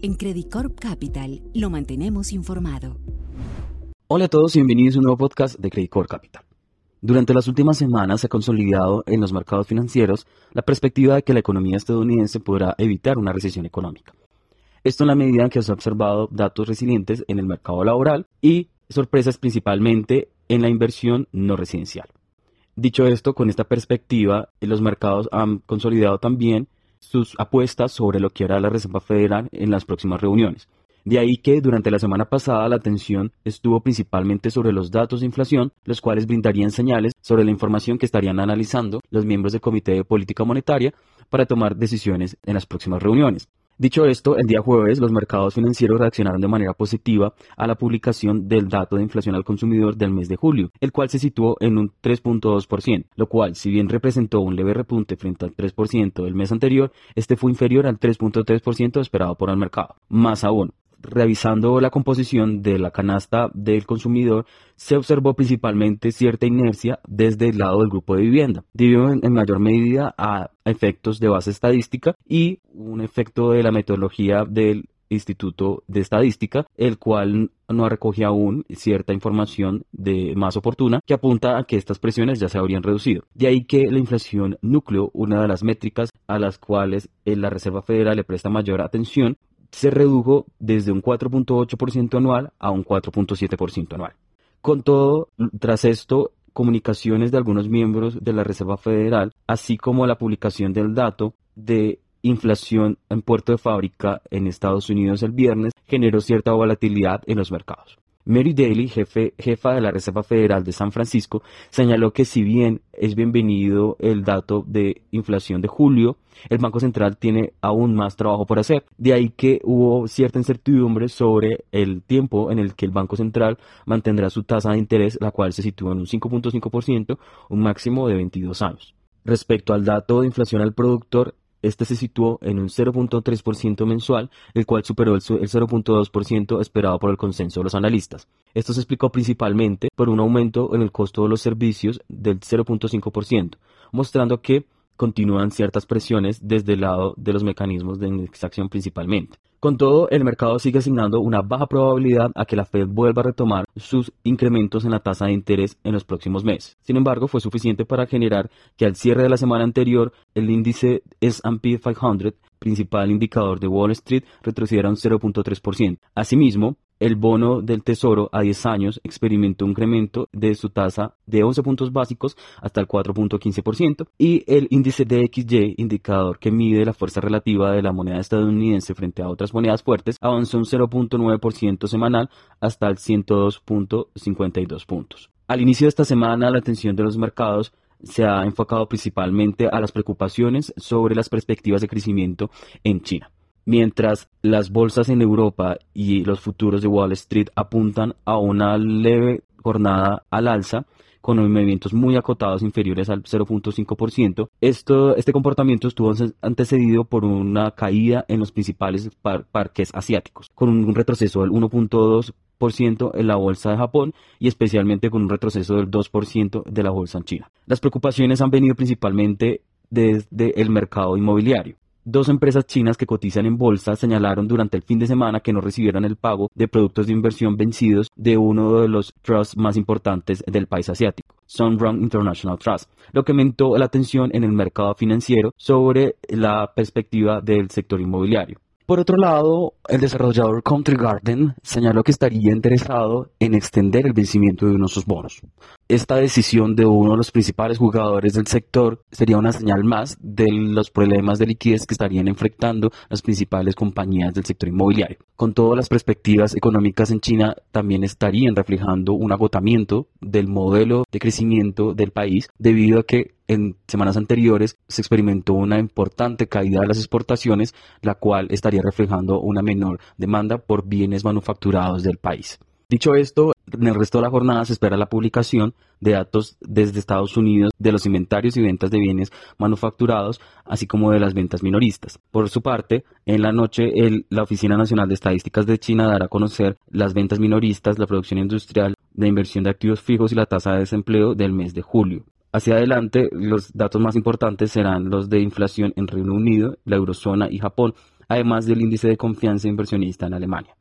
En Credit Corp Capital lo mantenemos informado. Hola a todos y bienvenidos a un nuevo podcast de Credit Corp Capital. Durante las últimas semanas se ha consolidado en los mercados financieros la perspectiva de que la economía estadounidense podrá evitar una recesión económica. Esto en la medida en que se ha observado datos resilientes en el mercado laboral y sorpresas principalmente en la inversión no residencial. Dicho esto, con esta perspectiva, los mercados han consolidado también sus apuestas sobre lo que hará la Reserva Federal en las próximas reuniones. De ahí que durante la semana pasada la atención estuvo principalmente sobre los datos de inflación, los cuales brindarían señales sobre la información que estarían analizando los miembros del Comité de Política Monetaria para tomar decisiones en las próximas reuniones. Dicho esto, el día jueves los mercados financieros reaccionaron de manera positiva a la publicación del dato de inflación al consumidor del mes de julio, el cual se situó en un 3.2%, lo cual, si bien representó un leve repunte frente al 3% del mes anterior, este fue inferior al 3.3% esperado por el mercado. Más aún, revisando la composición de la canasta del consumidor, se observó principalmente cierta inercia desde el lado del grupo de vivienda, debido en, mayor medida a efectos de base estadística y un efecto de la metodología del Instituto de Estadística, el cual no recoge aún cierta información de más oportuna que apunta a que estas presiones ya se habrían reducido. De ahí que la inflación núcleo, una de las métricas a las cuales la Reserva Federal le presta mayor atención, se redujo desde un 4.8% anual a un 4.7% anual. Con todo, tras esto, comunicaciones de algunos miembros de la Reserva Federal, así como la publicación del dato de inflación en puerto de fábrica en Estados Unidos el viernes, generó cierta volatilidad en los mercados. Mary Daly, jefa de la Reserva Federal de San Francisco, señaló que si bien es bienvenido el dato de inflación de julio, el Banco Central tiene aún más trabajo por hacer. De ahí que hubo cierta incertidumbre sobre el tiempo en el que el Banco Central mantendrá su tasa de interés, la cual se sitúa en un 5.5%, un máximo de 22 años. Respecto al dato de inflación al productor, este se situó en un 0.3% mensual, el cual superó el 0.2% esperado por el consenso de los analistas. Esto se explicó principalmente por un aumento en el costo de los servicios del 0.5%, mostrando que continúan ciertas presiones desde el lado de los mecanismos de indexación principalmente. Con todo, el mercado sigue asignando una baja probabilidad a que la Fed vuelva a retomar sus incrementos en la tasa de interés en los próximos meses. Sin embargo, fue suficiente para generar que al cierre de la semana anterior el índice S&P 500, principal indicador de Wall Street, retrocediera un 0.3%. Asimismo, el bono del Tesoro a 10 años experimentó un incremento de su tasa de 11 puntos básicos hasta el 4.15% y el índice DXY, indicador que mide la fuerza relativa de la moneda estadounidense frente a otras monedas fuertes, avanzó un 0.9% semanal hasta el 102.52 puntos. Al inicio de esta semana, la atención de los mercados se ha enfocado principalmente a las preocupaciones sobre las perspectivas de crecimiento en China mientras las bolsas en Europa y los futuros de Wall Street apuntan a una leve jornada al alza con movimientos muy acotados inferiores al 0.5%. Esto, este comportamiento estuvo antecedido por una caída en los principales parques asiáticos, con un retroceso del 1.2% en la bolsa de Japón y especialmente con un retroceso del 2% de la bolsa en China. Las preocupaciones han venido principalmente desde el mercado inmobiliario. Dos empresas chinas que cotizan en bolsa señalaron durante el fin de semana que no recibieron el pago de productos de inversión vencidos de uno de los trusts más importantes del país asiático, Sunrun International Trust, lo que aumentó la atención en el mercado financiero sobre la perspectiva del sector inmobiliario. Por otro lado, el desarrollador Country Garden señaló que estaría interesado en extender el vencimiento de uno de sus bonos. Esta decisión de uno de los principales jugadores del sector sería una señal más de los problemas de liquidez que estarían enfrentando las principales compañías del sector inmobiliario. Con todas las perspectivas económicas en China también estarían reflejando un agotamiento del modelo de crecimiento del país debido a que en semanas anteriores se experimentó una importante caída de las exportaciones, la cual estaría reflejando una menor demanda por bienes manufacturados del país. Dicho esto, en el resto de la jornada se espera la publicación de datos desde Estados Unidos de los inventarios y ventas de bienes manufacturados, así como de las ventas minoristas. Por su parte, en la noche, la Oficina Nacional de Estadísticas de China dará a conocer las ventas minoristas, la producción industrial, de inversión de activos fijos y la tasa de desempleo del mes de julio. Hacia adelante, los datos más importantes serán los de inflación en Reino Unido, la eurozona y Japón, además del índice de confianza inversionista en Alemania.